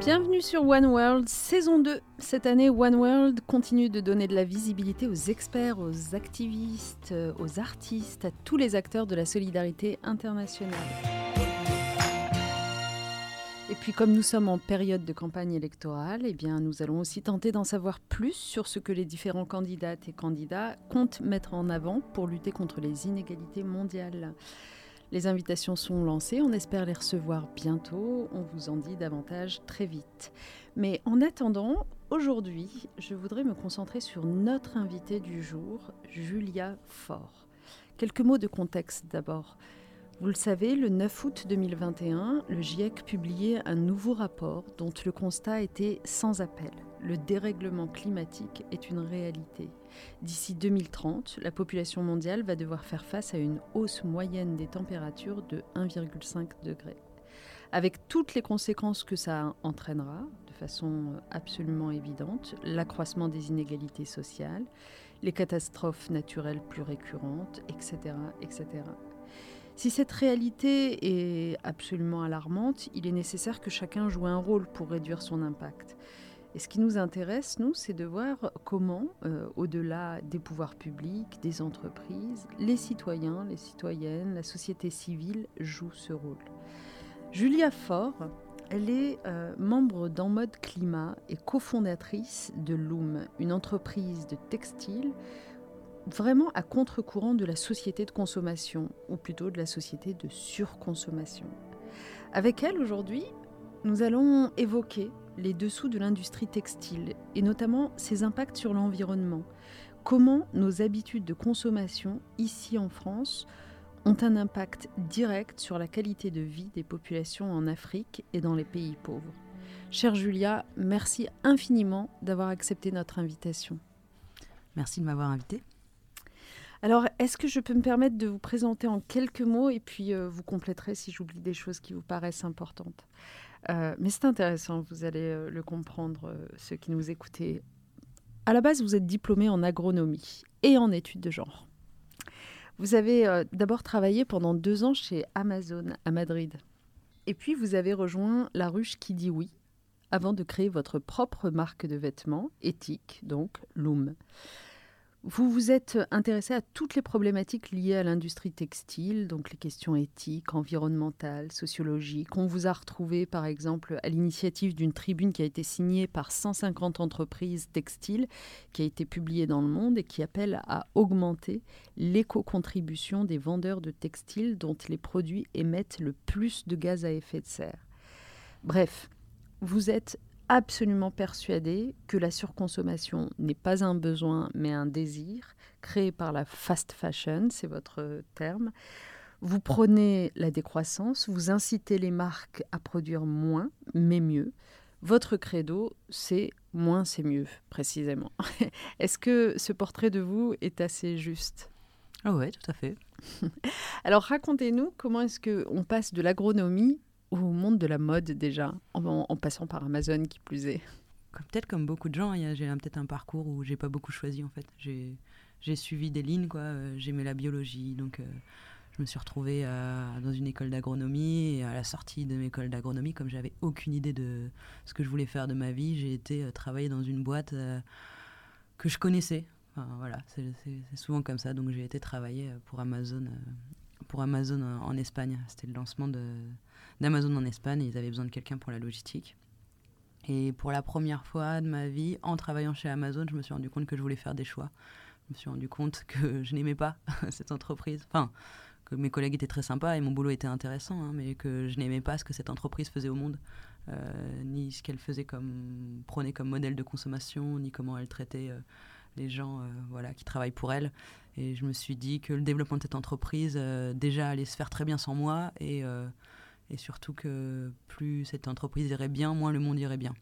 Bienvenue sur One World, saison 2. Cette année, One World continue de donner de la visibilité aux experts, aux activistes, aux artistes, à tous les acteurs de la solidarité internationale. Et puis comme nous sommes en période de campagne électorale, eh bien, nous allons aussi tenter d'en savoir plus sur ce que les différents candidates et candidats comptent mettre en avant pour lutter contre les inégalités mondiales. Les invitations sont lancées, on espère les recevoir bientôt, on vous en dit davantage très vite. Mais en attendant, aujourd'hui, je voudrais me concentrer sur notre invitée du jour, Julia Faure. Quelques mots de contexte d'abord. Vous le savez, le 9 août 2021, le GIEC publiait un nouveau rapport dont le constat était sans appel. Le dérèglement climatique est une réalité. D'ici 2030, la population mondiale va devoir faire face à une hausse moyenne des températures de 1,5 degré. Avec toutes les conséquences que ça entraînera, de façon absolument évidente, l'accroissement des inégalités sociales, les catastrophes naturelles plus récurrentes, etc. etc. Si cette réalité est absolument alarmante, il est nécessaire que chacun joue un rôle pour réduire son impact. Et ce qui nous intéresse, nous, c'est de voir comment, euh, au-delà des pouvoirs publics, des entreprises, les citoyens, les citoyennes, la société civile jouent ce rôle. Julia Faure, elle est euh, membre d'En mode climat et cofondatrice de Loom, une entreprise de textile vraiment à contre-courant de la société de consommation, ou plutôt de la société de surconsommation. Avec elle, aujourd'hui, nous allons évoquer les dessous de l'industrie textile, et notamment ses impacts sur l'environnement. Comment nos habitudes de consommation, ici en France, ont un impact direct sur la qualité de vie des populations en Afrique et dans les pays pauvres? Chère Julia, merci infiniment d'avoir accepté notre invitation. Merci de m'avoir invitée. Alors, est-ce que je peux me permettre de vous présenter en quelques mots et puis euh, vous compléterez si j'oublie des choses qui vous paraissent importantes? Euh, Mais c'est intéressant, vous allez euh, le comprendre, ceux qui nous écoutez. À la base, vous êtes diplômé en agronomie et en études de genre. Vous avez d'abord travaillé pendant deux ans chez Amazon à Madrid. Et puis, vous avez rejoint La Ruche qui dit oui avant de créer votre propre marque de vêtements, éthique, donc Loom. Vous vous êtes intéressé à toutes les problématiques liées à l'industrie textile, donc les questions éthiques, environnementales, sociologiques. On vous a retrouvé par exemple à l'initiative d'une tribune qui a été signée par 150 entreprises textiles, qui a été publiée dans le monde et qui appelle à augmenter l'éco-contribution des vendeurs de textiles dont les produits émettent le plus de gaz à effet de serre. Bref, vous êtes absolument persuadé que la surconsommation n'est pas un besoin mais un désir créé par la fast fashion, c'est votre terme. Vous prenez la décroissance, vous incitez les marques à produire moins mais mieux. Votre credo, c'est moins c'est mieux, précisément. Est-ce que ce portrait de vous est assez juste? Ah oui, tout à fait. Alors racontez-nous comment est-ce qu'on passe de l'agronomie au monde de la mode déjà, en, passant par Amazon qui plus est Peut-être comme beaucoup de gens, j'ai peut-être un parcours où j'ai pas beaucoup choisi en fait. J'ai suivi des lignes, quoi. Euh, j'aimais la biologie, donc euh, je me suis retrouvée dans une école d'agronomie et à la sortie de mes écoles d'agronomie, comme j'avais aucune idée de ce que je voulais faire de ma vie, j'ai été euh, travailler dans une boîte que je connaissais. voilà, c'est souvent comme ça. Donc j'ai été travailler pour Amazon, pour Amazon en Espagne. C'était le lancement de d'Amazon en Espagne ils avaient besoin de quelqu'un pour la logistique. Et pour la première fois de ma vie, en travaillant chez Amazon, je me suis rendu compte que je voulais faire des choix. Je me suis rendu compte que je n'aimais pas cette entreprise. Enfin, que mes collègues étaient très sympas et mon boulot était intéressant, hein, mais que je n'aimais pas ce que cette entreprise faisait au monde, euh, ni ce qu'elle faisait comme prenait comme modèle de consommation, ni comment elle traitait euh, les gens, euh, voilà, qui travaillent pour elle. Et je me suis dit que le développement de cette entreprise déjà allait se faire très bien sans moi et et surtout que plus cette entreprise irait bien, moins le monde irait bien.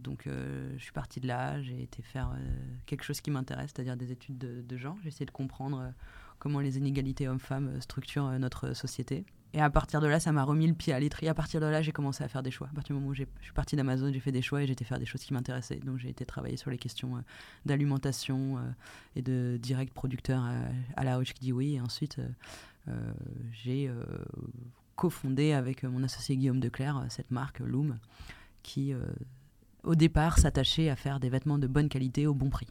Donc euh, je suis partie de là, j'ai été faire euh, quelque chose qui m'intéresse, c'est-à-dire des études de, genre. J'ai essayé de comprendre euh, comment les inégalités hommes-femmes structurent notre société. Et à partir de là, ça m'a remis le pied à l'étrier. À partir de là, j'ai commencé à faire des choix. À partir du moment où je suis partie d'Amazon, j'ai fait des choix et j'ai été faire des choses qui m'intéressaient. Donc j'ai été travailler sur les questions d'alimentation et de direct producteur à, la Roche qui dit oui. Et ensuite, j'ai cofondé avec mon associé Guillaume Declerc cette marque Loom qui, au départ, s'attachaient à faire des vêtements de bonne qualité au bon prix.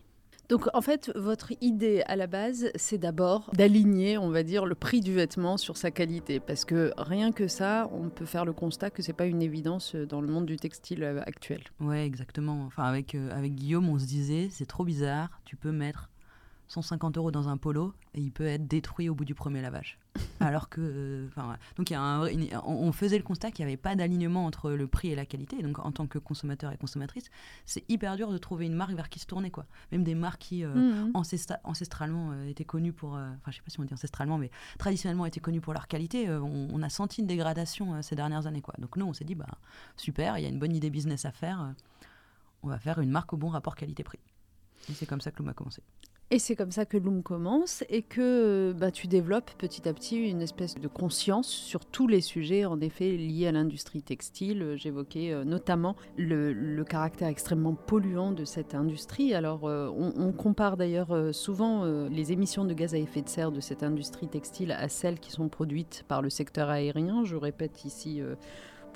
Donc en fait, votre idée à la base, c'est d'abord d'aligner, on va dire, le prix du vêtement sur sa qualité. Parce que rien que ça, on peut faire le constat que c'est pas une évidence dans le monde du textile actuel. Ouais, exactement. Enfin, avec, avec Guillaume, on se disait, c'est trop bizarre, tu peux mettre 150 euros dans un polo et il peut être détruit au bout du premier lavage. Alors que, euh, donc il y a un, on faisait le constat qu'il n'y avait pas d'alignement entre le prix et la qualité. donc en tant que consommateur et consommatrice, c'est hyper dur de trouver une marque vers qui se tourner quoi. Même des marques qui euh, mmh. ancestralement euh, étaient connues pour, enfin je sais pas si on dit ancestralement, mais traditionnellement étaient connues pour leur qualité. On, a senti une dégradation ces dernières années quoi. Donc nous on s'est dit bah super, il y a une bonne idée business à faire. on va faire une marque au bon rapport qualité-prix. Et c'est comme ça que l'on a commencé. Et c'est comme ça que Loom commence et que bah, tu développes petit à petit une espèce de conscience sur tous les sujets, en effet, liés à l'industrie textile. J'évoquais euh, notamment le, caractère extrêmement polluant de cette industrie. Alors, euh, on, compare d'ailleurs euh, souvent les émissions de gaz à effet de serre de cette industrie textile à celles qui sont produites par le secteur aérien. Je répète ici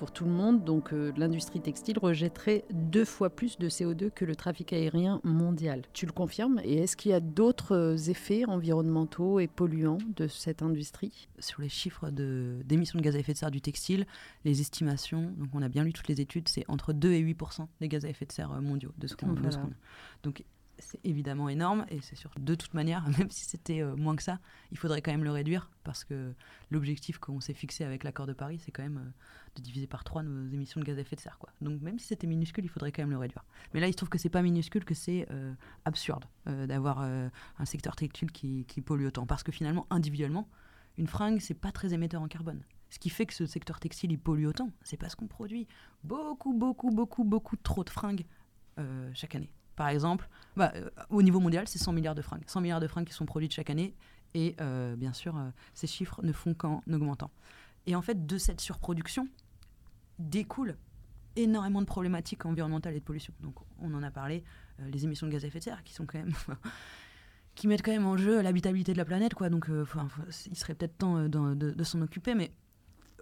pour tout le monde. Donc euh, l'industrie textile rejetterait deux fois plus de CO2 que le trafic aérien mondial. Tu le confirmes? Et est-ce qu'il y a d'autres euh, effets environnementaux et polluants de cette industrie? Sur les chiffres d'émissions de, gaz à effet de serre du textile, les estimations, donc on a bien lu toutes les études, c'est entre 2 et 8 des gaz à effet de serre euh, mondiaux de ce qu'on a. Donc c'est évidemment énorme et c'est sûr de toute manière, même si c'était euh, moins que ça, il faudrait quand même le réduire parce que l'objectif qu'on s'est fixé avec l'accord de Paris, c'est quand même euh, de diviser par trois nos émissions de gaz à effet de serre. Donc même si c'était minuscule, il faudrait quand même le réduire. Mais là, il se trouve que c'est pas minuscule, que c'est euh, absurde d'avoir un secteur textile qui, qui, pollue autant parce que finalement, individuellement, une fringue, c'est pas très émetteur en carbone. Ce qui fait que ce secteur textile, il pollue autant, c'est parce qu'on produit beaucoup, beaucoup, beaucoup, beaucoup trop de fringues chaque année. Par exemple, bah, euh, au niveau mondial, c'est 100 milliards de fringues. 100 milliards de fringues qui sont produites chaque année. Et euh, bien sûr, euh, ces chiffres ne font qu'en augmentant. Et en fait, de cette surproduction découle énormément de problématiques environnementales et de pollution. Donc, on en a parlé, les émissions de gaz à effet de serre qui sont quand même. qui mettent quand même en jeu l'habitabilité de la planète, quoi. Donc, il serait peut-être temps de, de s'en occuper, mais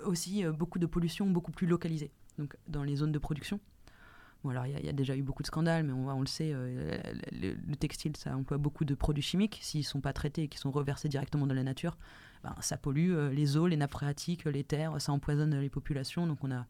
aussi beaucoup de pollution beaucoup plus localisée. Donc, dans les zones de production, Bon, alors il y, a déjà eu beaucoup de scandales, mais on, on le sait, euh, le, textile, ça emploie beaucoup de produits chimiques. S'ils ne sont pas traités et qui sont reversés directement dans la nature, ben, ça pollue euh, les eaux, les nappes phréatiques, les terres, ça empoisonne les populations. Donc on a,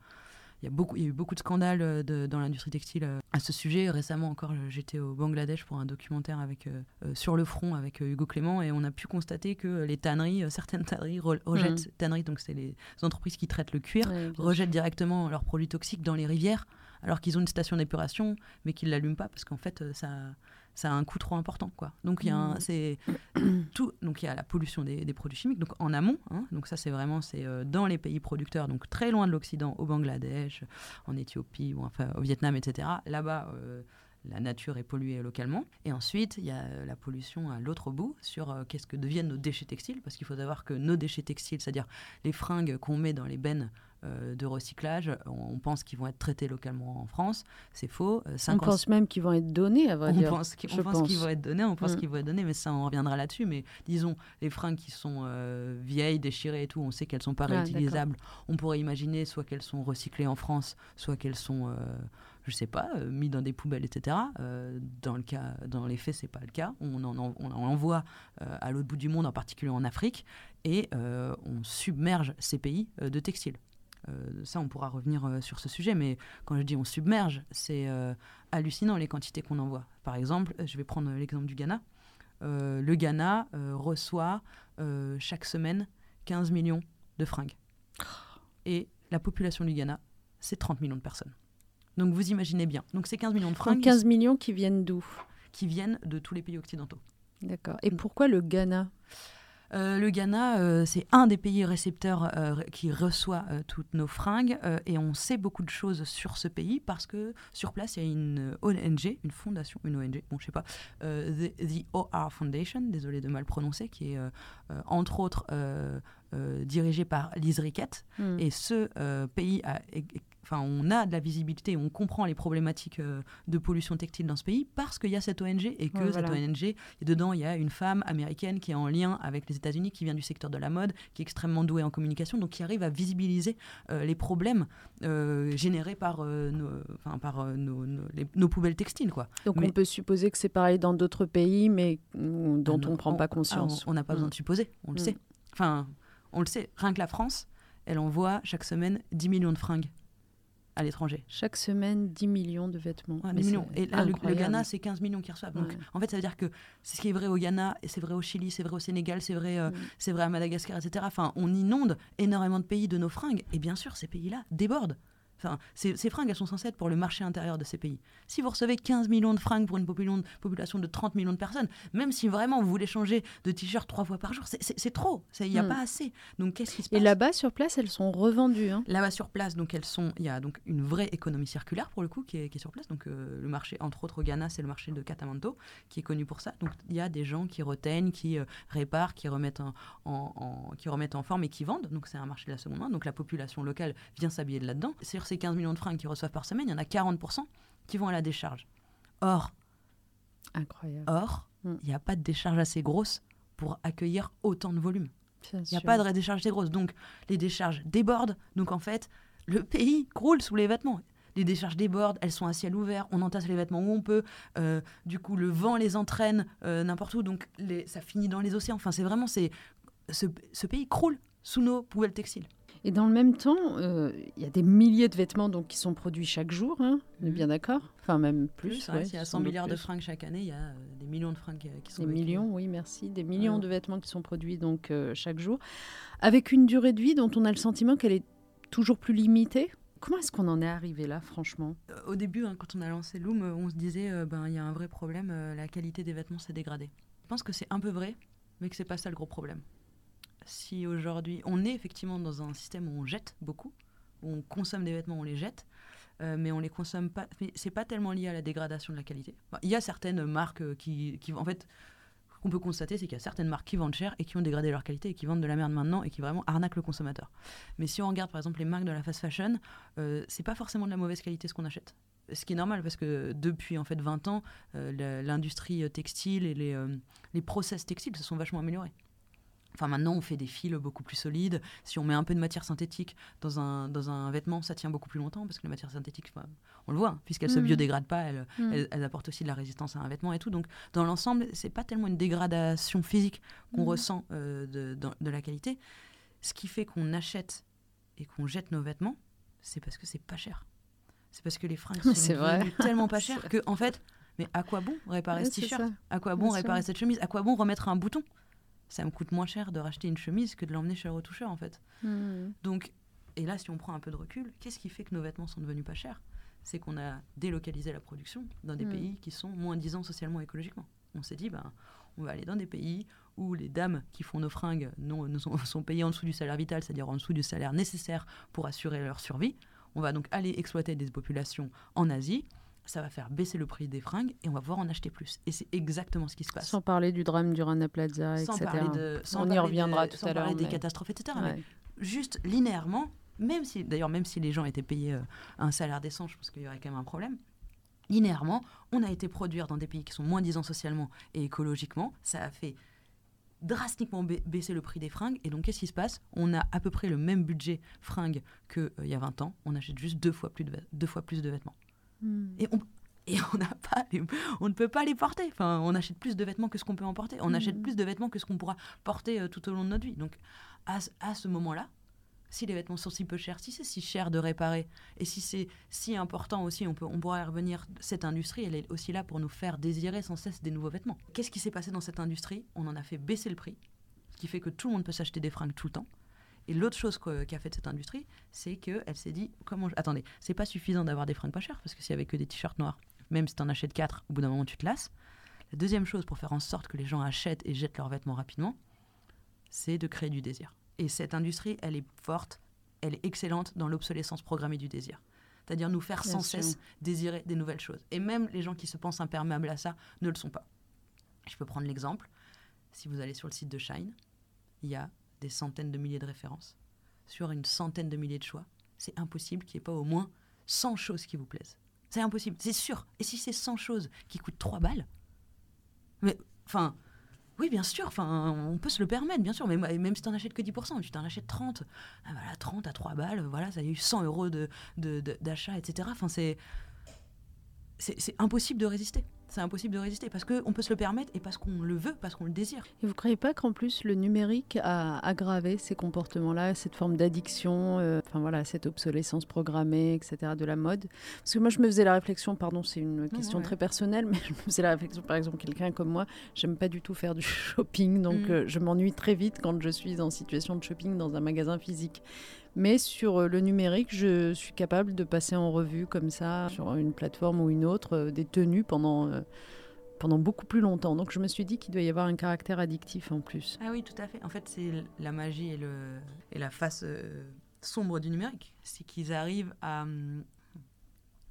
il y, a beaucoup, il y a eu beaucoup de scandales euh, dans l'industrie textile à ce sujet. Récemment encore, j'étais au Bangladesh pour un documentaire avec, sur le front avec Hugo Clément et on a pu constater que les tanneries, certaines tanneries rejettent, mmh. tanneries, donc c'est les entreprises qui traitent le cuir, rejettent directement leurs produits toxiques dans les rivières alors qu'ils ont une station d'épuration, mais qu'ils ne l'allument pas parce qu'en fait, euh, ça, ça a un coût trop important. Quoi. Donc, il y, a mmh. c'est tout, donc, il y a la pollution des, produits chimiques, donc en amont. Hein, donc, ça, c'est vraiment c'est, euh, dans les pays producteurs, donc très loin de l'Occident, au Bangladesh, en Éthiopie, ou enfin au Vietnam, etc. Là-bas, euh, la nature est polluée localement. Et ensuite, il y a la pollution à l'autre bout sur qu'est-ce que deviennent nos déchets textiles, parce qu'il faut savoir que nos déchets textiles, c'est-à-dire les fringues qu'on met dans les bennes de recyclage. On, pense qu'ils vont être traités localement en France. C'est faux. Euh, on pense même qu'ils vont être donnés, à vrai on dire. Pense qu'ils vont être donnés, on pense mm. qu'ils vont être donnés, mais ça, on reviendra là-dessus. Mais disons, les fringues qui sont euh, vieilles, déchirées et tout, on sait qu'elles sont pas ah, réutilisables. On pourrait imaginer soit qu'elles sont recyclées en France, soit qu'elles sont je sais pas, mis dans des poubelles, etc. dans le cas, dans les faits, c'est pas le cas. On en, on en envoie à l'autre bout du monde, en particulier en Afrique, et on submerge ces pays de textiles. Euh, ça, on pourra revenir euh, sur ce sujet, mais quand je dis on submerge, c'est euh, hallucinant les quantités qu'on envoie. Par exemple, je vais prendre l'exemple du Ghana. le Ghana reçoit chaque semaine 15 millions de fringues. Et la population du Ghana, c'est 30 millions de personnes. Donc vous imaginez bien. Donc c'est 15 millions de fringues. 15 millions qui viennent d'où? Qui viennent de tous les pays occidentaux. D'accord. Et pourquoi le Ghana? Euh, le Ghana, euh, c'est un des pays récepteurs euh, qui reçoit toutes nos fringues et on sait beaucoup de choses sur ce pays parce que sur place, il y a une ONG, une fondation, une ONG, bon, je sais pas, the, OR Foundation, désolé de mal prononcer, qui est entre autres dirigée par Lise Riquette. Hmm. Et ce pays a enfin, on a de la visibilité, on comprend les problématiques euh, de pollution textile dans ce pays parce qu'il y a cette ONG et que cette ONG, et dedans, il y a une femme américaine qui est en lien avec les États-Unis, qui vient du secteur de la mode, qui est extrêmement douée en communication, donc qui arrive à visibiliser euh, les problèmes euh, générés par, nos, par nos, poubelles textiles. Quoi. Donc on peut supposer que c'est pareil dans d'autres pays, mais dont ah on ne prend pas conscience. on n'a pas besoin de mm. supposer, on le mm. sait. Enfin, on le sait, rien que la France, elle envoie chaque semaine 10 millions de fringues à l'étranger. Chaque semaine, 10 millions de vêtements. millions. Et le, Ghana, c'est 15 millions qui reçoivent. Donc, en fait, ça veut dire que c'est ce qui est vrai au Ghana, c'est vrai au Chili, c'est vrai au Sénégal, c'est vrai, euh, mm. c'est vrai à Madagascar, etc. Enfin, on inonde énormément de pays de nos fringues. Et bien sûr, ces pays-là débordent. Enfin, ces, fringues, elles sont censées être pour le marché intérieur de ces pays. Si vous recevez 15 millions de fringues pour une population de 30 millions de personnes, même si vraiment vous voulez changer de t-shirt trois fois par jour, c'est trop. Il n'y a hmm. pas assez. Donc qu'est-ce qui se passe Et là-bas, sur place, elles sont revendues. Hein là-bas, sur place, donc elles sont. Il y a donc une vraie économie circulaire pour le coup qui est, sur place. Donc euh, le marché, entre autres au Ghana, c'est le marché de Katamanto qui est connu pour ça. Donc il y a des gens qui reteignent, qui euh, réparent, qui remettent en, qui remettent en forme et qui vendent. Donc c'est un marché de la seconde main. Donc la population locale vient s'habiller là-dedans. Ces 15 millions de fringues qu'ils reçoivent par semaine, il y en a 40% qui vont à la décharge. Or, Incroyable. Or, mm. il n'y a pas de décharge assez grosse pour accueillir autant de volume. Il n'y a pas de décharge assez grosse. Donc, les décharges débordent. Donc, en fait, le pays croule sous les vêtements. Les décharges débordent, elles sont à ciel ouvert, on entasse les vêtements où on peut. Euh, du coup, le vent les entraîne euh, n'importe où. Donc, les, ça finit dans les océans. Enfin, c'est vraiment. c'est ce, ce pays croule sous nos poubelles textiles. Et dans le même temps, euh, il y a des milliers de vêtements donc, qui sont produits chaque jour, hein, on est mhm. bien d'accord? Enfin, même plus. il y a 100 milliards de fringues chaque année, il y a euh, des millions de fringues euh, qui sont Des millions, oui, merci. Des millions de vêtements qui sont produits donc chaque jour, avec une durée de vie dont on a le sentiment qu'elle est toujours plus limitée? Comment est-ce qu'on en est arrivé là, franchement? Au début, hein, quand on a lancé Loom, on se disait, ben il y a un vrai problème, la qualité des vêtements s'est dégradée. Je pense que c'est un peu vrai, mais que c'est pas ça le gros problème si aujourd'hui on est effectivement dans un système où on jette beaucoup, où on consomme des vêtements, on les jette, euh, mais on les consomme pas. C'est pas tellement lié à la dégradation de la qualité. Il y a certaines marques euh, qui, en fait, qu'on peut constater, c'est qu'il y a certaines marques qui vendent cher et qui ont dégradé leur qualité et qui vendent de la merde maintenant et qui vraiment arnaquent le consommateur. Mais si on regarde par exemple les marques de la fast fashion, euh, c'est pas forcément de la mauvaise qualité ce qu'on achète. Ce qui est normal parce que depuis en fait 20 ans, l'industrie textile et les, les process textiles se sont vachement améliorés. Enfin, maintenant, on fait des fils beaucoup plus solides. Si on met un peu de matière synthétique dans un, dans un vêtement, ça tient beaucoup plus longtemps parce que la matière synthétique, on le voit, hein, puisqu'elle ne se mmh. biodégrade pas, elle, mmh. elle, apporte aussi de la résistance à un vêtement et tout. Donc, dans l'ensemble, c'est pas tellement une dégradation physique qu'on mmh. ressent euh, de, de, la qualité. Ce qui fait qu'on achète et qu'on jette nos vêtements, c'est parce que c'est pas cher. C'est parce que les fringues sont tellement pas chères que, en fait, mais à quoi bon réparer ce t-shirt? À quoi bon réparer cette chemise? À quoi bon remettre un bouton? Ça me coûte moins cher de racheter une chemise que de l'emmener chez le retoucheur en fait. Hmm. Donc, et là, si on prend un peu de recul, qu'est-ce qui fait que nos vêtements sont devenus pas chers? C'est qu'on a délocalisé la production dans des hmm. pays qui sont moins disants socialement et écologiquement. On s'est dit, ben, on va aller dans des pays où les dames qui font nos fringues non, sont, sont payées en dessous du salaire vital, c'est-à-dire en dessous du salaire nécessaire pour assurer leur survie. On va donc aller exploiter des populations en Asie ça va faire baisser le prix des fringues et on va pouvoir en acheter plus. Et c'est exactement ce qui se passe. Sans parler du drame du Rana Plaza, sans etc. Parler de, on y reviendra tout à l'heure. Sans parler des catastrophes, etc. Mais juste linéairement, même si, d'ailleurs, même si les gens étaient payés euh, un salaire décent, je pense qu'il y aurait quand même un problème. Linéairement, on a été produire dans des pays qui sont moins disants socialement et écologiquement. Ça a fait drastiquement baisser le prix des fringues. Et donc, qu'est-ce qui se passe? On a à peu près le même budget fringues qu'il euh, y a 20 ans. On achète juste deux fois plus de, deux fois plus de vêtements. Hmm. Et on, et on n'a pas on ne peut pas les porter. Enfin, on achète plus de vêtements que ce qu'on peut en porter. On achète hmm. plus de vêtements que ce qu'on pourra porter euh, tout au long de notre vie. Donc, à, à ce moment-là, si les vêtements sont si peu chers, si c'est si cher de réparer, et si c'est si important aussi, on, peut, on pourra y revenir. Cette industrie, elle est aussi là pour nous faire désirer sans cesse des nouveaux vêtements. Qu'est-ce qui s'est passé dans cette industrie? On en a fait baisser le prix, ce qui fait que tout le monde peut s'acheter des fringues tout le temps. Et l'autre chose qu'a fait cette industrie, c'est qu'elle s'est dit comment je... attendez, c'est pas suffisant d'avoir des fringues pas chères parce que s'il y avait que des t-shirts noirs, même si tu en achètes quatre, au bout d'un moment tu te lasses. La deuxième chose pour faire en sorte que les gens achètent et jettent leurs vêtements rapidement, c'est de créer du désir. Et cette industrie, elle est forte, elle est excellente dans l'obsolescence programmée du désir. C'est-à-dire nous faire sans cesse désirer des nouvelles choses. Et même les gens qui se pensent imperméables à ça ne le sont pas. Je peux prendre l'exemple. Si vous allez sur le site de Shine, il y a des centaines de milliers de références sur une centaine de milliers de choix. C'est impossible qu'il n'y ait pas au moins 100 choses qui vous plaisent. C'est impossible, c'est sûr. Et si c'est 100 choses qui coûtent 3 balles, mais enfin, oui, bien sûr, on peut se le permettre, bien sûr, mais même si tu n'en achètes que 10%, tu t'en achètes 30, ah, voilà, 30 à 3 balles, voilà, ça a eu 100 euros d'achat, de, de, etc. Enfin, c'est impossible de résister c'est impossible de résister parce qu'on peut se le permettre et parce qu'on le veut, parce qu'on le désire. Et vous ne croyez pas qu'en plus le numérique a aggravé ces comportements-là, cette forme d'addiction, euh, enfin voilà, cette obsolescence programmée, etc. de la mode? Parce que moi je me faisais la réflexion, pardon, c'est une question très personnelle, mais je me faisais la réflexion, par exemple, quelqu'un comme moi, j'aime pas du tout faire du shopping, donc mm. euh, je m'ennuie très vite quand je suis en situation de shopping dans un magasin physique. Mais sur euh, le numérique, je suis capable de passer en revue comme ça, sur une plateforme ou une autre, des tenues pendant, pendant beaucoup plus longtemps. Donc je me suis dit qu'il doit y avoir un caractère addictif en plus. Ah oui, tout à fait. En fait, c'est la magie et, la face sombre du numérique. C'est qu'ils arrivent à hum,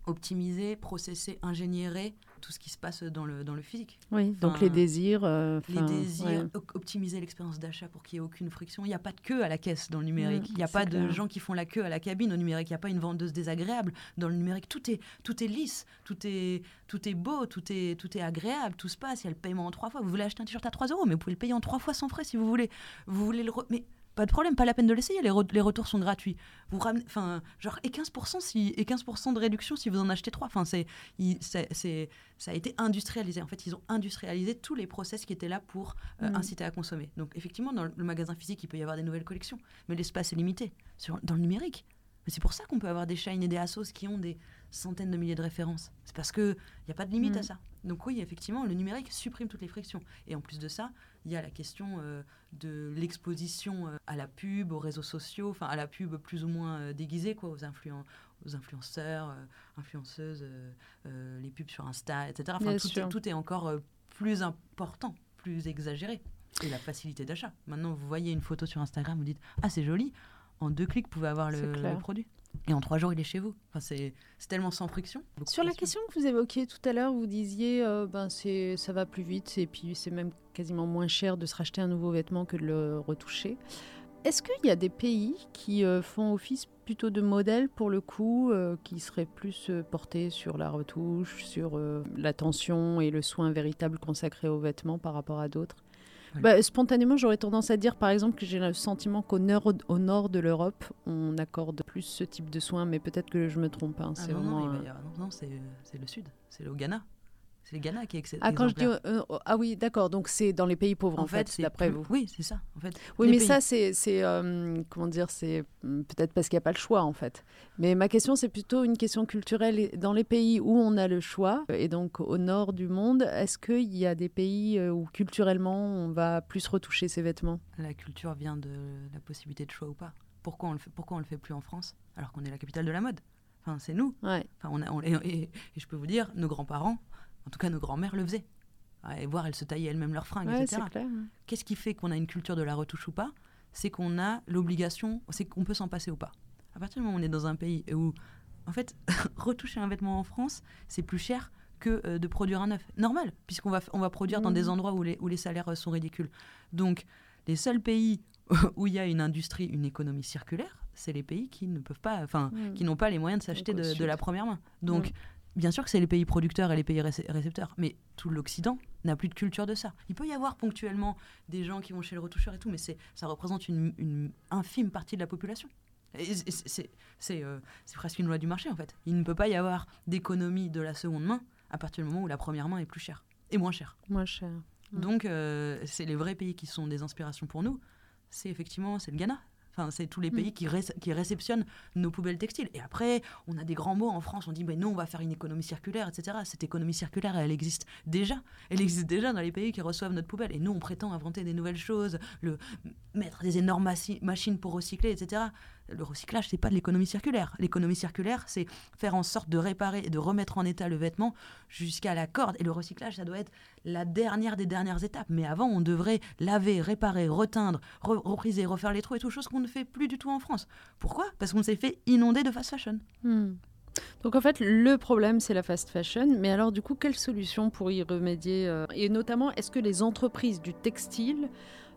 optimiser, processer, ingénierer tout ce qui se passe dans le, dans le physique. Oui, donc les désirs. Euh, les désirs, optimiser l'expérience d'achat pour qu'il n'y ait aucune friction. Il n'y a pas de queue à la caisse dans le numérique. Mm, il n'y a pas de gens qui font la queue à la cabine au numérique. Il n'y a pas une vendeuse désagréable dans le numérique. Tout est, tout est lisse, tout est, tout est beau, tout est, tout est agréable, tout se passe. Il y a le paiement en trois fois. Vous voulez acheter un t-shirt à 3 euros, mais vous pouvez le payer en trois fois sans frais si vous voulez. Vous voulez le. Mais pas de problème, pas la peine de l'essayer, les, les, retours sont gratuits. Vous ramenez, enfin, genre, et 15%, si, et 15 de réduction si vous en achetez trois. Enfin, c'est, ça a été industrialisé. En fait, ils ont industrialisé tous les process qui étaient là pour euh, mm. inciter à consommer. Donc, effectivement, dans le magasin physique, il peut y avoir des nouvelles collections, mais l'espace est limité. Sur, dans le numérique, c'est pour ça qu'on peut avoir des Shine et des Asos qui ont des centaines de milliers de références. C'est parce qu'il n'y a pas de limite à mm. ça. Donc oui, effectivement, le numérique supprime toutes les frictions. Et en plus de ça, il y a la question euh, de l'exposition euh, à la pub, aux réseaux sociaux, enfin à la pub plus ou moins euh, déguisée, quoi, aux, aux influenceurs, influenceuses, les pubs sur Insta, etc. Enfin, tout, tout, est encore plus important, plus exagéré. Et la facilité d'achat. Maintenant, vous voyez une photo sur Instagram, vous dites Ah, c'est joli. En deux clics, vous pouvez avoir le produit. Et en trois jours, il est chez vous. Enfin, c'est tellement sans friction. Sur la question que vous évoquiez tout à l'heure, vous disiez euh, ben c'est ça va plus vite et puis c'est même quasiment moins cher de se racheter un nouveau vêtement que de le retoucher. Est-ce qu'il y a des pays qui euh, font office plutôt de modèle pour le coup, euh, qui seraient plus portés sur la retouche, sur l'attention et le soin véritable consacré aux vêtements par rapport à d'autres? Bah, spontanément, j'aurais tendance à dire, par exemple, que j'ai le sentiment qu'au nord, au nord de l'Europe, on accorde plus ce type de soins, mais peut-être que je me trompe. Hein, ah non, non, euh, non c'est le sud, c'est le Ghana. C'est le Ghana qui est Ah, quand je dis, euh, ah oui, d'accord. Donc c'est dans les pays pauvres en, fait, d'après vous. Oui, c'est ça. En fait. Oui, mais ça c'est, euh, comment dire, c'est hmm, peut-être parce qu'il n'y a pas le choix en fait. Mais ma question c'est plutôt une question culturelle. Dans les pays où on a le choix et donc au nord du monde, est-ce qu'il y a des pays euh, où culturellement on va plus retoucher ses vêtements? La culture vient de la possibilité de choix ou pas. Pourquoi on le fait Pourquoi on le fait plus en France alors qu'on est la capitale de la mode? Enfin, c'est nous. Ouais. Enfin, on a, et, et, je peux vous dire, nos grands-parents en tout cas, nos grands-mères le faisaient. Et voir, elles se taillaient elles-mêmes leurs fringues, etc. Qu'est-ce qui fait qu'on a une culture de la retouche ou pas? C'est qu'on a l'obligation, c'est qu'on peut s'en passer ou pas. À partir du moment où on est dans un pays où, en fait, retoucher un vêtement en France, c'est plus cher que euh, de produire un neuf. Normal, puisqu'on va, on va produire dans des mmh. endroits où les, où les salaires euh, sont ridicules. Donc, les seuls pays où il y a une industrie, une économie circulaire, c'est les pays qui ne peuvent pas, enfin, mmh. qui n'ont pas les moyens de s'acheter de, la première main. Donc, mmh bien sûr que c'est les pays producteurs et les pays récepteurs, mais tout l'Occident n'a plus de culture de ça. Il peut y avoir ponctuellement des gens qui vont chez le retoucheur et tout, mais ça représente une, infime partie de la population. Euh, c'est presque une loi du marché en fait. Il ne peut pas y avoir d'économie de la seconde main à partir du moment où la première main est plus chère et moins chère. Moins chère. Donc euh, c'est les vrais pays qui sont des inspirations pour nous. C'est effectivement c'est le Ghana, Enfin, c'est tous les pays mm. qui, qui, réceptionnent nos poubelles textiles. Et après, on a des grands mots en France. On dit, mais non, on va faire une économie circulaire, etc. Cette économie circulaire, elle existe déjà. Elle existe déjà dans les pays qui reçoivent notre poubelle. Et nous, on prétend inventer des nouvelles choses, le, mettre des énormes machines pour recycler, etc le recyclage, c'est pas de l'économie circulaire. L'économie circulaire, c'est faire en sorte de réparer et de remettre en état le vêtement jusqu'à la corde. Et le recyclage, ça doit être la dernière des dernières étapes. Mais avant, on devrait laver, réparer, reteindre, repriser, refaire les trous et tout, chose qu'on ne fait plus du tout en France. Pourquoi? Parce qu'on s'est fait inonder de fast fashion. Hmm. Donc en fait, le problème, c'est la fast fashion. Mais alors du coup, quelle solution pour y remédier euh, Et notamment, est-ce que les entreprises du textile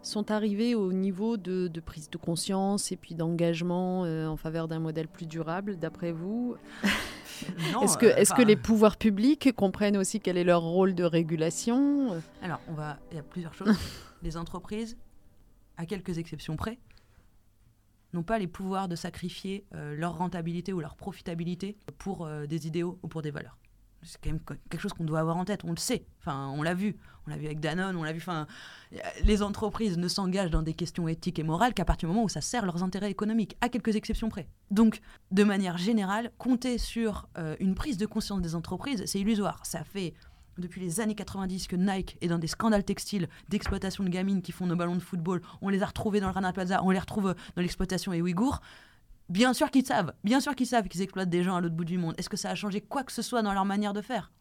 sont arrivés au niveau de, prise de conscience et puis d'engagement en faveur d'un modèle plus durable, d'après vous? Est-ce que, est que les pouvoirs publics comprennent aussi quel est leur rôle de régulation? Alors, on va, il y a plusieurs choses. les entreprises, à quelques exceptions près, n'ont pas les pouvoirs de sacrifier euh, leur rentabilité ou leur profitabilité pour euh, des idéaux ou pour des valeurs. C'est quand même quelque chose qu'on doit avoir en tête, on le sait. Enfin, on l'a vu. On l'a vu avec Danone, on l'a vu. Enfin, les entreprises ne s'engagent dans des questions éthiques et morales qu'à partir du moment où ça sert leurs intérêts économiques, à quelques exceptions près. Donc, de manière générale, compter sur euh, une prise de conscience des entreprises, c'est illusoire. Ça fait depuis les années 90 que Nike est dans des scandales textiles d'exploitation de gamines qui font nos ballons de football. On les a retrouvés dans le Rana Plaza, on les retrouve dans l'exploitation des Ouïghours. Bien sûr qu'ils savent, bien sûr qu'ils savent qu'ils exploitent des gens à l'autre bout du monde. Est-ce que ça a changé quoi que ce soit dans leur manière de faire?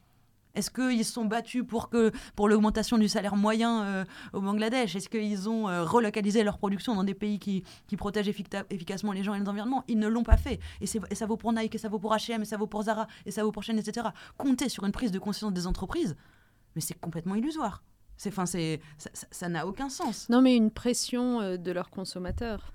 Est-ce qu'ils se sont battus pour, que, pour l'augmentation du salaire moyen euh, au Bangladesh? Est-ce qu'ils ont euh, relocalisé leur production dans des pays qui, qui protègent efficacement les gens et l'environnement Ils ne l'ont pas fait. Et, et, ça vaut pour Nike, et ça vaut pour H&M, et ça vaut pour Zara, et ça vaut pour Shein, etc. Compter sur une prise de conscience des entreprises, mais c'est complètement illusoire. C'est, fin, ça n'a aucun sens. Non, mais une pression euh, de leurs consommateurs.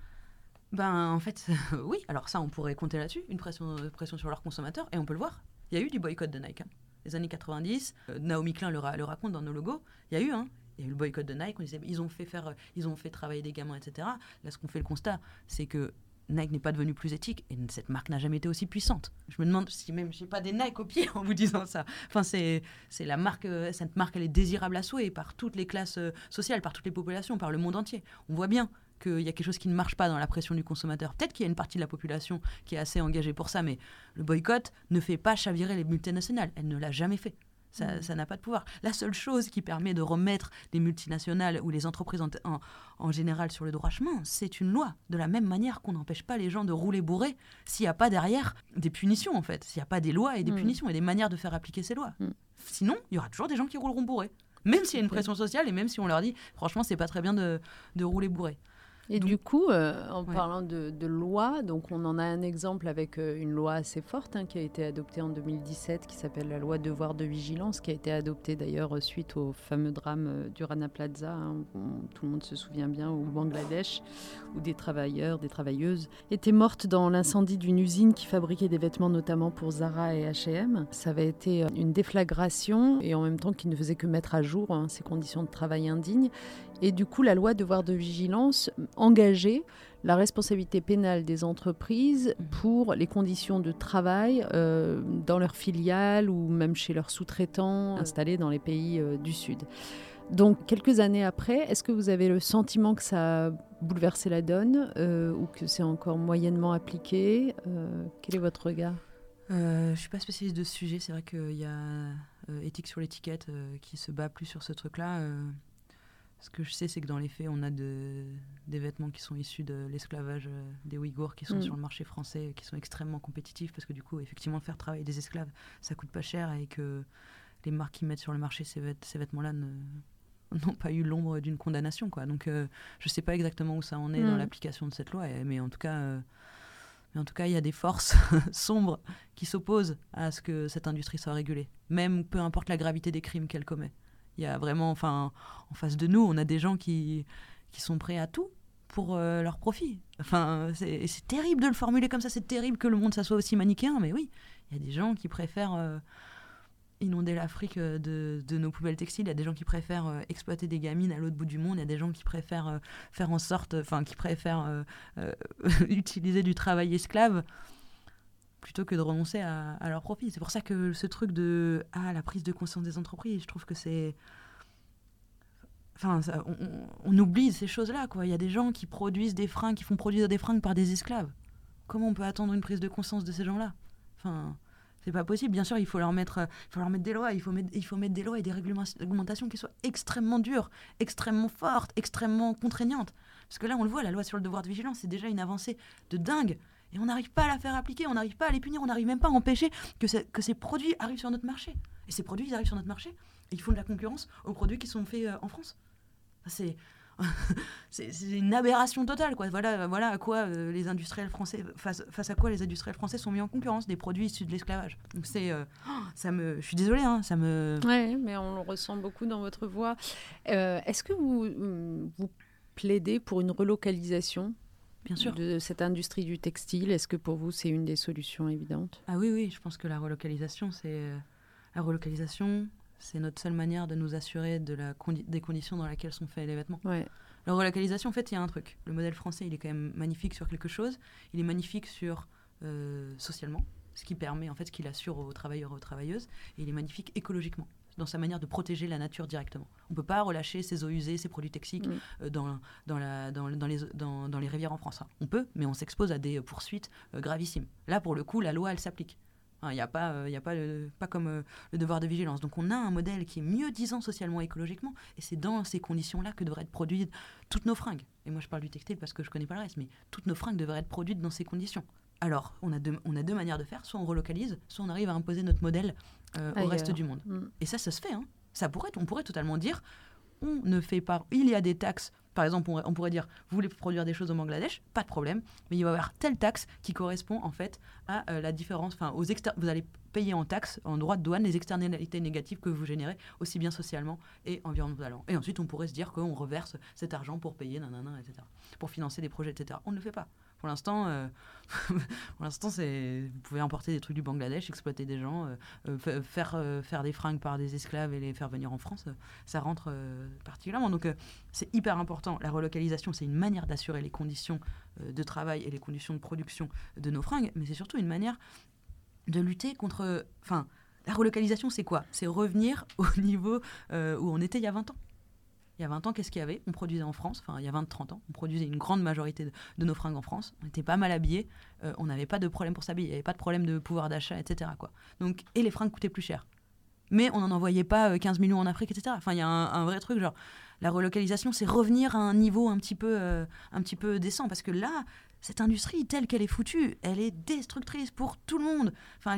Ben, en fait, oui. Alors ça, on pourrait compter là-dessus, une pression, pression sur leurs consommateurs, et on peut le voir. Il y a eu du boycott de Nike. Hein les années 90. Euh, Naomi Klein le, raconte dans nos logos. Il y a eu, hein, il y a eu le boycott de Nike. On disait, ils ont fait faire, euh, ils ont fait travailler des gamins, etc. Là, ce qu'on fait le constat, c'est que Nike n'est pas devenu plus éthique et cette marque n'a jamais été aussi puissante. Je me demande si même j'ai pas des Nike au pied en vous disant ça. Enfin, c'est la marque, euh, cette marque, elle est désirable à souhait par toutes les classes sociales, par toutes les populations, par le monde entier. On voit bien qu'il y a quelque chose qui ne marche pas dans la pression du consommateur. Peut-être qu'il y a une partie de la population qui est assez engagée pour ça, mais le boycott ne fait pas chavirer les multinationales. Elle ne l'a jamais fait. Mm. Ça n'a pas de pouvoir. La seule chose qui permet de remettre les multinationales ou les entreprises en, général sur le droit chemin, c'est une loi. De la même manière qu'on n'empêche pas les gens de rouler bourrés s'il n'y a pas derrière des punitions, en fait. S'il n'y a pas des lois et des mm. punitions et des manières de faire appliquer ces lois. Mm. Sinon, il y aura toujours des gens qui rouleront bourrés. Même s'il y a une pression sociale et même si on leur dit, franchement, c'est pas très bien de, de rouler bourré. Et du coup, euh, en parlant de, loi, donc on en a un exemple avec euh, une loi assez forte hein, qui a été adoptée en 2017, qui s'appelle la loi devoir de vigilance, qui a été adoptée d'ailleurs suite au fameux drame euh, du Rana Plaza, hein, tout le monde se souvient bien, au Bangladesh, où des travailleurs, des travailleuses étaient mortes dans l'incendie d'une usine qui fabriquait des vêtements notamment pour Zara et H&M. Ça avait été une déflagration et en même temps qui ne faisait que mettre à jour hein, ces conditions de travail indignes. Et du coup, la loi devoir de vigilance engageait la responsabilité pénale des entreprises mmh. pour les conditions de travail euh, dans leurs filiales ou même chez leurs sous-traitants installés dans les pays euh, du Sud. Donc, quelques années après, est-ce que vous avez le sentiment que ça a bouleversé la donne euh, ou que c'est encore moyennement appliqué Quel est votre regard? Je ne suis pas spécialiste de ce sujet. C'est vrai qu'il y a éthique sur l'étiquette qui se bat plus sur ce truc-là. Ce que je sais, c'est que dans les faits, on a de, des vêtements qui sont issus de l'esclavage euh, des Ouïghours, qui sont mm. sur le marché français, qui sont extrêmement compétitifs, parce que du coup, effectivement, faire travailler des esclaves, ça coûte pas cher, et que les marques qui mettent sur le marché ces, ces vêtements-là n'ont pas eu l'ombre d'une condamnation. Quoi. Donc, euh, je ne sais pas exactement où ça en est dans mm. l'application de cette loi, mais en tout cas... Euh, mais en tout cas, il y a des forces sombres qui s'opposent à ce que cette industrie soit régulée, même peu importe la gravité des crimes qu'elle commet. Il y a vraiment, enfin, en face de nous, on a des gens qui, qui sont prêts à tout pour euh, leur profit. Enfin, c'est terrible de le formuler comme ça, c'est terrible que le monde ça soit aussi manichéen, mais oui, il y a des gens qui préfèrent euh, inonder l'Afrique euh, de, de, nos poubelles textiles, il y a des gens qui préfèrent exploiter des gamines à l'autre bout du monde, il y a des gens qui préfèrent faire en sorte, enfin, qui préfèrent utiliser du travail esclave plutôt que de renoncer à, leur profit. C'est pour ça que ce truc de ah, la prise de conscience des entreprises, je trouve que c'est. Enfin, on, oublie ces choses-là. Il y a des gens qui produisent des fringues, qui font produire des fringues par des esclaves. Comment on peut attendre une prise de conscience de ces gens-là? Enfin, c'est pas possible. Bien sûr, il faut leur mettre, il faut leur mettre des lois, il faut mettre, il faut mettre des lois et des réglementations qui soient extrêmement dures, extrêmement fortes, extrêmement contraignantes. Parce que là, on le voit, la loi sur le devoir de vigilance, c'est déjà une avancée de dingue. Et on n'arrive pas à la faire appliquer, on n'arrive pas à les punir, on n'arrive même pas à empêcher que, ces produits arrivent sur notre marché. Et ces produits, ils arrivent sur notre marché. Et ils font de la concurrence aux produits qui sont faits euh, en France. C'est une aberration totale quoi. Voilà voilà à quoi euh, les industriels français face, à quoi les industriels français sont mis en concurrence des produits issus de l'esclavage. Donc c'est euh, ça me je suis désolée hein, ça me ouais mais on le ressent beaucoup dans votre voix. Est-ce que vous plaidez pour une relocalisation? Bien sûr. de cette industrie du textile. Est-ce que pour vous, c'est une des solutions évidentes? Ah oui, oui, je pense que la relocalisation, c'est la relocalisation, c'est notre seule manière de nous assurer de la des conditions dans lesquelles sont faits les vêtements. Ouais. La relocalisation, en fait, il y a un truc. Le modèle français, il est quand même magnifique sur quelque chose. Il est magnifique sur euh, socialement, ce qui permet, en fait, ce qu'il assure aux travailleurs et aux travailleuses. Et il est magnifique écologiquement dans sa manière de protéger la nature directement. On ne peut pas relâcher ses eaux usées, ses produits toxiques mm. euh, dans, dans, la, dans, dans, les, dans, les rivières en France. On peut, mais on s'expose à des poursuites euh, gravissimes. Là, pour le coup, la loi, elle s'applique. Il n'y a pas, euh, y a pas, pas comme euh, le devoir de vigilance. Donc on a un modèle qui est mieux disant socialement et écologiquement, et c'est dans ces conditions-là que devraient être produites toutes nos fringues. Et moi je parle du textile parce que je connais pas le reste, mais toutes nos fringues devraient être produites dans ces conditions. Alors, on a deux, on a deux manières de faire. Soit on relocalise, soit on arrive à imposer notre modèle euh, au reste du monde. Mm. Et ça, ça se fait. Hein. Ça pourrait, on pourrait totalement dire, on ne fait pas... Il y a des taxes par exemple, on, pourrait dire, vous voulez produire des choses au Bangladesh, pas de problème, mais il va y avoir telle taxe qui correspond en fait à euh, la différence, enfin, aux vous allez payer en taxe, en droit de douane, les externalités négatives que vous générez, aussi bien socialement et environnementalement. Et ensuite, on pourrait se dire qu'on reverse cet argent pour payer, nanana, etc., pour financer des projets, etc. On ne le fait pas. Pour l'instant, euh, pour l'instant, c'est vous pouvez importer des trucs du Bangladesh, exploiter des gens, euh, euh, faire faire des fringues par des esclaves et les faire venir en France, ça rentre particulièrement. Donc, c'est hyper important. La relocalisation, c'est une manière d'assurer les conditions de travail et les conditions de production de nos fringues, mais c'est surtout une manière de lutter contre. Enfin, la relocalisation, c'est quoi? C'est revenir au niveau où on était il y a 20 ans. Il y a 20 ans, qu'est-ce qu'il y avait? On produisait en France, enfin il y a 20-30 ans, on produisait une grande majorité de, nos fringues en France. On était pas mal habillés, euh, on n'avait pas de problème pour s'habiller, il n'y avait pas de problème de pouvoir d'achat, etc. Quoi. Donc, et les fringues coûtaient plus cher. Mais on n'en envoyait pas 15 euh, millions en Afrique, etc. Enfin, il y a un, vrai truc, genre, la relocalisation, c'est revenir à un niveau un petit peu, euh, un petit peu décent. Parce que là, cette industrie telle qu'elle est foutue, elle est destructrice pour tout le monde. Enfin,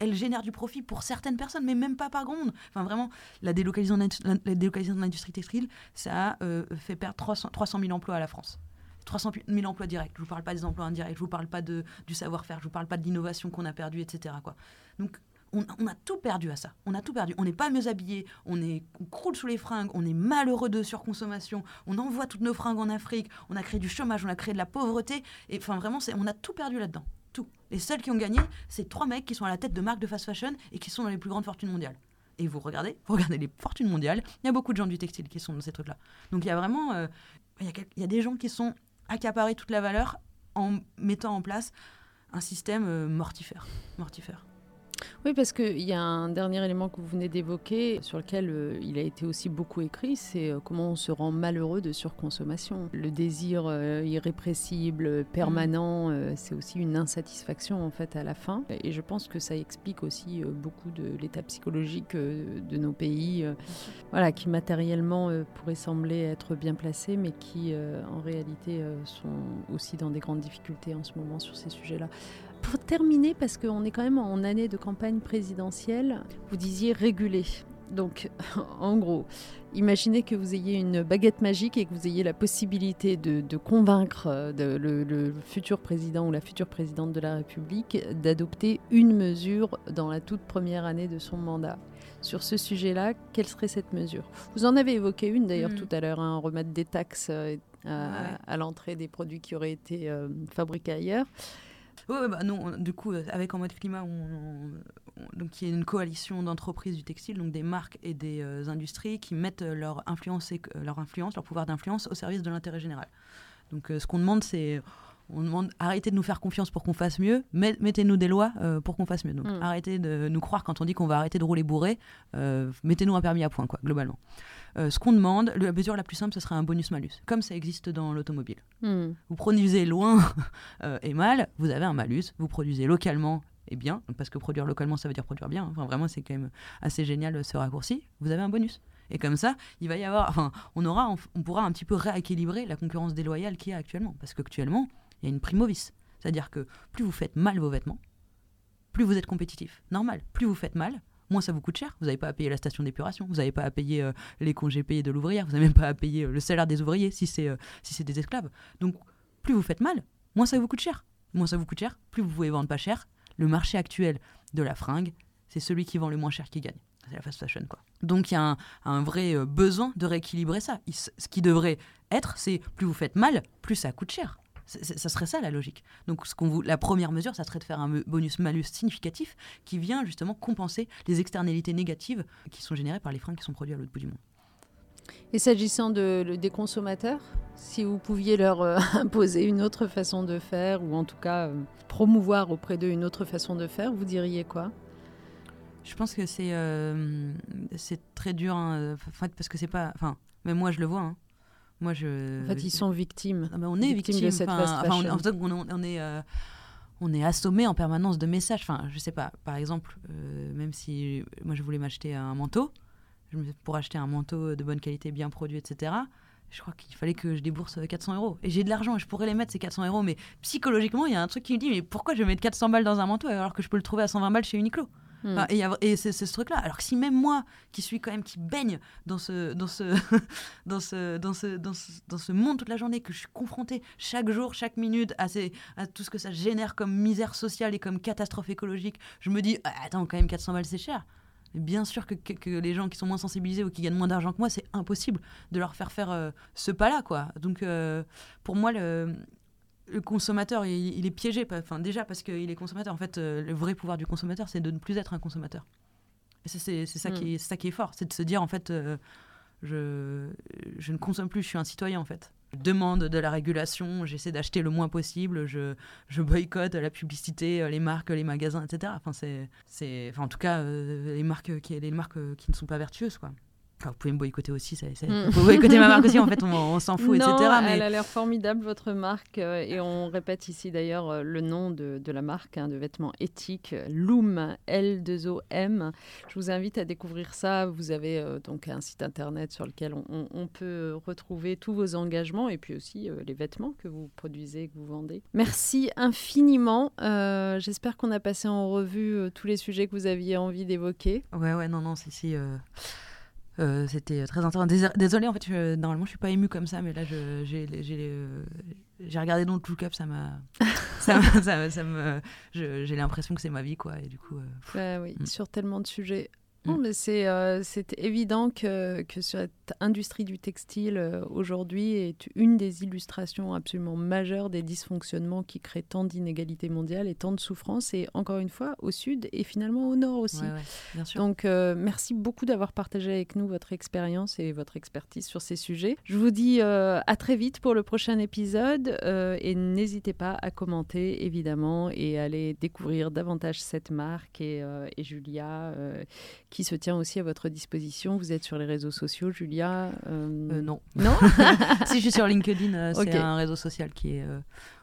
elle, génère du profit pour certaines personnes, mais même pas par grand monde. Enfin, vraiment, la délocalisation, de l'industrie textile, ça a euh, fait perdre 300, 300 000 emplois à la France. 300 000 emplois directs. Je vous parle pas des emplois indirects, je vous parle pas de, du savoir-faire, je vous parle pas de l'innovation qu'on a perdue, etc. Donc, on, a tout perdu à ça. On a tout perdu. On n'est pas mieux habillé, on, est, croule sous les fringues, on est malheureux de surconsommation, on envoie toutes nos fringues en Afrique, on a créé du chômage, on a créé de la pauvreté. Et enfin, vraiment, on a tout perdu là-dedans. Tout. Les seuls qui ont gagné, c'est trois mecs qui sont à la tête de marques de fast fashion et qui sont dans les plus grandes fortunes mondiales. Et vous regardez, vous regardez les fortunes mondiales, il y a beaucoup de gens du textile qui sont dans ces trucs-là. Donc il y a vraiment, euh, il, y il, y a, des gens qui sont accaparés toute la valeur en mettant en place un système euh, mortifère. mortifère. Oui, parce qu'il y a un dernier élément que vous venez d'évoquer, sur lequel euh, il a été aussi beaucoup écrit, c'est euh, comment on se rend malheureux de surconsommation. Le désir euh, irrépressible, permanent, mm. c'est aussi une insatisfaction en fait à la fin. Et je pense que ça explique aussi beaucoup de l'état psychologique de nos pays, voilà, qui matériellement pourraient sembler être bien placés, mais qui en réalité sont aussi dans des grandes difficultés en ce moment sur ces sujets-là. Pour terminer, parce qu'on est quand même en année de campagne présidentielle, vous disiez réguler. Donc, en gros, imaginez que vous ayez une baguette magique et que vous ayez la possibilité de, convaincre euh, le, futur président ou la future présidente de la République d'adopter une mesure dans la toute première année de son mandat. Sur ce sujet-là, quelle serait cette mesure? Vous en avez évoqué une d'ailleurs mm. tout à l'heure, un hein, remettre des taxes euh, à, l'entrée des produits qui auraient été euh, fabriqués ailleurs. Oui, bah non, du coup, euh, avec En mode climat, il y a une coalition d'entreprises du textile, donc des marques et des euh, industries qui mettent leur influence, et, leur influence, leur pouvoir d'influence au service de l'intérêt général. Donc euh, ce qu'on demande, c'est on demande arrêtez de nous faire confiance pour qu'on fasse mieux, mettez-nous des lois pour qu'on fasse mieux. Donc mm. arrêtez de nous croire quand on dit qu'on va arrêter de rouler bourré, mettez-nous un permis à point, quoi, globalement. Euh, ce qu'on demande, la mesure la plus simple, ce serait un bonus-malus, comme ça existe dans l'automobile. Hmm. Vous produisez loin euh, et mal, vous avez un malus. Vous produisez localement et bien, parce que produire localement, ça veut dire produire bien. Enfin, vraiment, c'est quand même assez génial ce raccourci. Vous avez un bonus. Et comme ça, il va y avoir, enfin, on aura, on pourra un petit peu rééquilibrer la concurrence déloyale qu'il y a actuellement, parce qu'actuellement, il y a une primovis, c'est-à-dire que plus vous faites mal vos vêtements, plus vous êtes compétitif. Normal. Plus vous faites mal, moins ça vous coûte cher. Vous n'avez pas à payer la station d'épuration, vous n'avez pas à payer euh, les congés payés de l'ouvrière, vous n'avez même pas à payer euh, le salaire des ouvriers si c'est euh, si des esclaves. Donc plus vous faites mal, moins ça vous coûte cher. Moins ça vous coûte cher, plus vous pouvez vendre pas cher. Le marché actuel de la fringue, c'est celui qui vend le moins cher qui gagne. C'est la fast fashion quoi. Donc il y a un, vrai euh, besoin de rééquilibrer ça. ce qui devrait être, c'est plus vous faites mal, plus ça coûte cher. Ça serait ça la logique. Donc ce vous, la première mesure, ça serait de faire un bonus-malus significatif qui vient justement compenser les externalités négatives qui sont générées par les freins qui sont produits à l'autre bout du monde. Et s'agissant de, des consommateurs, si vous pouviez leur euh, imposer une autre façon de faire, ou en tout cas euh, promouvoir auprès d'eux une autre façon de faire, vous diriez quoi? Je pense que c'est euh, très dur, hein, parce que c'est pas. Enfin, mais moi je le vois. Hein. Moi, je... En fait, ils sont victimes. Ah bah, on est victimes de cette fast fashion. on, on, est, on est assommé en permanence de messages. Enfin, je sais pas. Par exemple, même si moi je voulais m'acheter un manteau, pour acheter un manteau de bonne qualité, bien produit, etc. Je crois qu'il fallait que je débourse 400 euros. Et j'ai de l'argent je pourrais les mettre, ces 400 euros. Mais psychologiquement, il y a un truc qui me dit Mais pourquoi je vais mettre 400 balles dans un manteau alors que je peux le trouver à 120 balles chez Uniqlo? Hmm. et, c'est ce truc-là. Alors que si même moi, qui suis quand même, qui baigne dans ce, dans ce, dans ce, dans ce, dans ce, dans ce monde toute la journée, que je suis confronté chaque jour, chaque minute à, ces, à tout ce que ça génère comme misère sociale et comme catastrophe écologique, je me dis ah, Attends, quand même, 400 balles, c'est cher bien sûr que, que, les gens qui sont moins sensibilisés ou qui gagnent moins d'argent que moi, c'est impossible de leur faire faire euh, ce pas-là, quoi. Donc, euh, pour moi, le, le consommateur, il, est piégé. Enfin, déjà parce qu'il est consommateur. En fait, euh, le vrai pouvoir du consommateur, c'est de ne plus être un consommateur. C'est ça, qui mm. est, ça qui est fort. C'est de se dire, en fait, je, je ne consomme plus, je suis un citoyen, en fait demande de la régulation, j'essaie d'acheter le moins possible, je, je, boycotte la publicité, les marques, les magasins, etc. Enfin, c'est, c'est, enfin, en tout cas, euh, les, marques qui, les marques qui ne sont pas vertueuses. Quoi vous pouvez me boycotter aussi, ça, ça, mm. vous pouvez boycotter ma marque aussi, en fait, on, s'en fout, non, etc. Mais... Elle a l'air formidable, votre marque, euh, et on répète ici d'ailleurs euh, le nom de, de la marque hein, de vêtements éthiques, Loom, L2OM. Je vous invite à découvrir ça. Vous avez euh, donc un site internet sur lequel on, on, peut retrouver tous vos engagements et puis aussi les vêtements que vous produisez, que vous vendez. Merci infiniment. J'espère qu'on a passé en revue tous les sujets que vous aviez envie d'évoquer. Ouais, ouais, non, non, c'est si. Euh, c'était très intéressant. Désolée, en fait, je, normalement, je suis pas émue comme ça, mais là, j'ai euh, regardé Don't Look Up, ça m'a. ça, ça, ça me, j'ai l'impression que c'est ma vie, quoi. Et du coup. Euh, bah oui, mm. sur tellement de sujets. Non, mm. mais c'est euh, évident que, que cette industrie du textile euh, aujourd'hui est une des illustrations absolument majeures des dysfonctionnements qui créent tant d'inégalités mondiales et tant de souffrances, et encore une fois au sud et finalement au nord aussi. bien sûr. Donc euh, merci beaucoup d'avoir partagé avec nous votre expérience et votre expertise sur ces sujets. Je vous dis à très vite pour le prochain épisode et n'hésitez pas à commenter évidemment et aller découvrir davantage cette marque et, et Julia qui se tient aussi à votre disposition. Vous êtes sur les réseaux sociaux, Julia euh, euh, Non. Non Si je suis sur LinkedIn, euh, c'est un réseau social qui est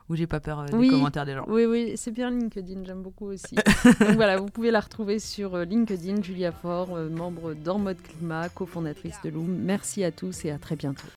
où j'ai pas peur des commentaires des gens. Oui, oui, c'est bien LinkedIn, j'aime beaucoup aussi. Donc voilà, vous pouvez la retrouver sur LinkedIn, Julia Faure, membre d'En Mode Climat, cofondatrice de Loom. Merci à tous et à très bientôt.